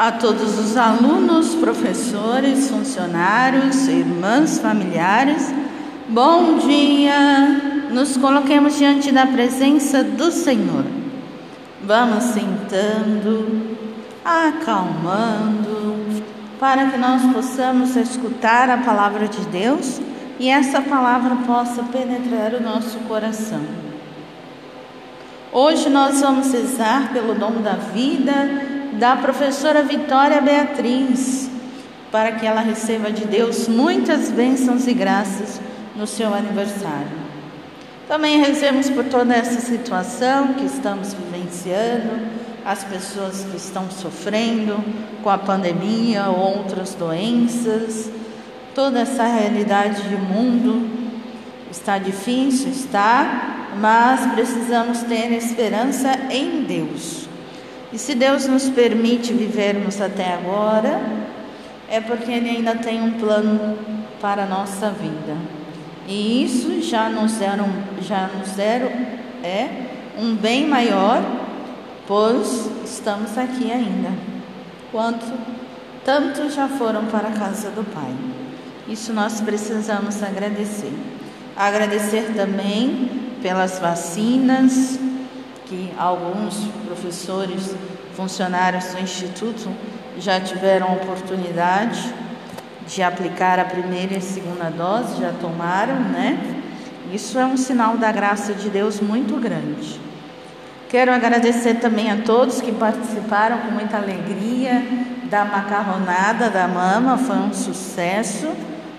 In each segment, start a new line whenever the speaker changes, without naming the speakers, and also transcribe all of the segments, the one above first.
a todos os alunos, professores, funcionários, irmãs, familiares, bom dia! Nos coloquemos diante da presença do Senhor. Vamos sentando, acalmando, para que nós possamos escutar a palavra de Deus e essa palavra possa penetrar o nosso coração. Hoje nós vamos rezar pelo dom da vida da professora Vitória Beatriz, para que ela receba de Deus muitas bênçãos e graças no seu aniversário. Também rezemos por toda essa situação que estamos vivenciando, as pessoas que estão sofrendo com a pandemia ou outras doenças, toda essa realidade de mundo. Está difícil, está, mas precisamos ter esperança em Deus. E se Deus nos permite vivermos até agora, é porque Ele ainda tem um plano para a nossa vida. E isso já nos deram, já nos deram é um bem maior, pois estamos aqui ainda. Quanto tantos já foram para a casa do Pai. Isso nós precisamos agradecer. Agradecer também pelas vacinas, que alguns professores, funcionários do Instituto já tiveram oportunidade de aplicar a primeira e a segunda dose, já tomaram, né? Isso é um sinal da graça de Deus muito grande. Quero agradecer também a todos que participaram com muita alegria da macarronada da mama, foi um sucesso,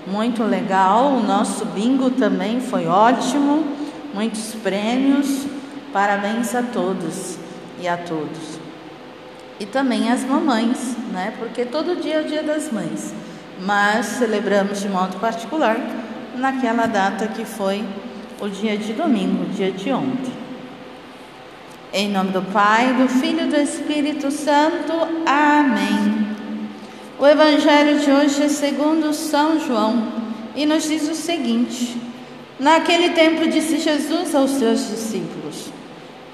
muito legal. O nosso bingo também foi ótimo, muitos prêmios. Parabéns a todos e a todos. E também às mamães, né? Porque todo dia é o dia das mães. Mas celebramos de modo particular naquela data que foi o dia de domingo, o dia de ontem. Em nome do Pai, do Filho e do Espírito Santo. Amém. O Evangelho de hoje é segundo São João e nos diz o seguinte: Naquele tempo disse Jesus aos seus discípulos: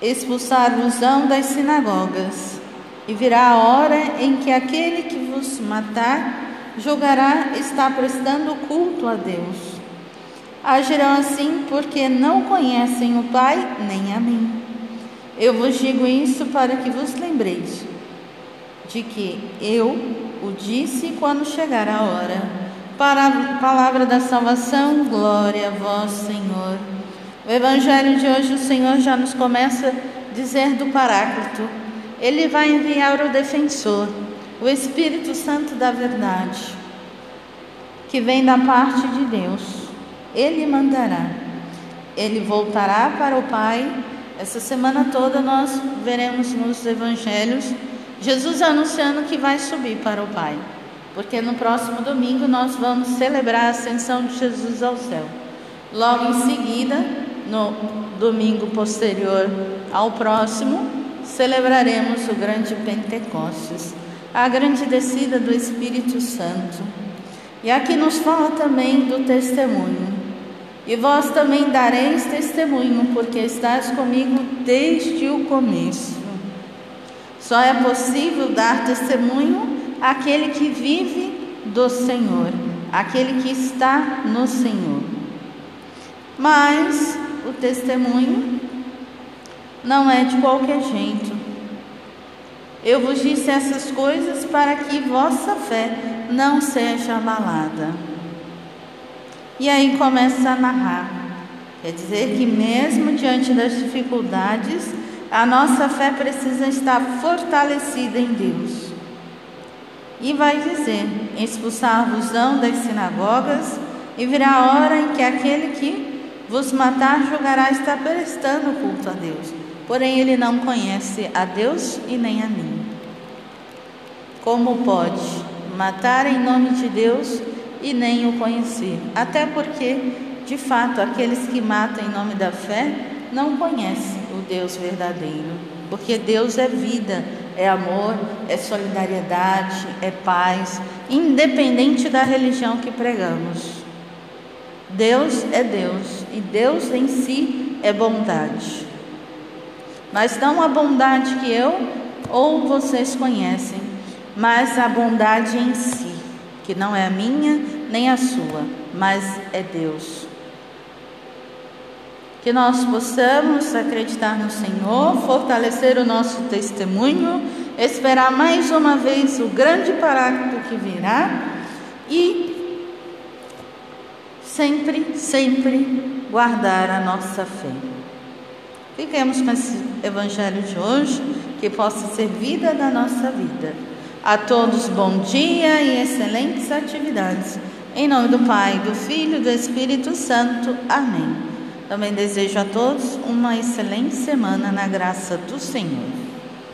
Expulsar-vos-ão das sinagogas, e virá a hora em que aquele que vos matar julgará estar prestando culto a Deus. Agirão assim porque não conhecem o Pai nem a mim. Eu vos digo isso para que vos lembreis de que eu o disse quando chegar a hora. Para a palavra da salvação, glória a vós, Senhor. O Evangelho de hoje, o Senhor já nos começa a dizer do Paráclito. Ele vai enviar o defensor, o Espírito Santo da Verdade, que vem da parte de Deus. Ele mandará. Ele voltará para o Pai. Essa semana toda nós veremos nos Evangelhos Jesus anunciando que vai subir para o Pai, porque no próximo domingo nós vamos celebrar a ascensão de Jesus ao céu. Logo em seguida, no domingo posterior ao próximo, celebraremos o grande Pentecostes, a grande descida do Espírito Santo. E aqui nos fala também do testemunho. E vós também dareis testemunho, porque estás comigo desde o começo. Só é possível dar testemunho àquele que vive do Senhor, aquele que está no Senhor. Mas o testemunho não é de qualquer jeito. Eu vos disse essas coisas para que vossa fé não seja abalada. E aí começa a narrar. Quer dizer que, mesmo diante das dificuldades, a nossa fé precisa estar fortalecida em Deus. E vai dizer: expulsar-vos-ão das sinagogas, e virá a hora em que aquele que vos matar julgará estar prestando culto a Deus. porém ele não conhece a Deus e nem a mim. Como pode matar em nome de Deus e nem o conhecer? Até porque, de fato, aqueles que matam em nome da fé não conhecem o Deus verdadeiro, porque Deus é vida, é amor, é solidariedade, é paz, independente da religião que pregamos. Deus é Deus e Deus em si é bondade. Mas não a bondade que eu ou vocês conhecem, mas a bondade em si, que não é a minha nem a sua, mas é Deus. Que nós possamos acreditar no Senhor, fortalecer o nosso testemunho, esperar mais uma vez o grande parágrafo que virá e sempre, sempre guardar a nossa fé. Fiquemos com esse evangelho de hoje, que possa ser vida da nossa vida. A todos bom dia e excelentes atividades. Em nome do Pai, do Filho e do Espírito Santo. Amém. Também desejo a todos uma excelente semana na graça do Senhor.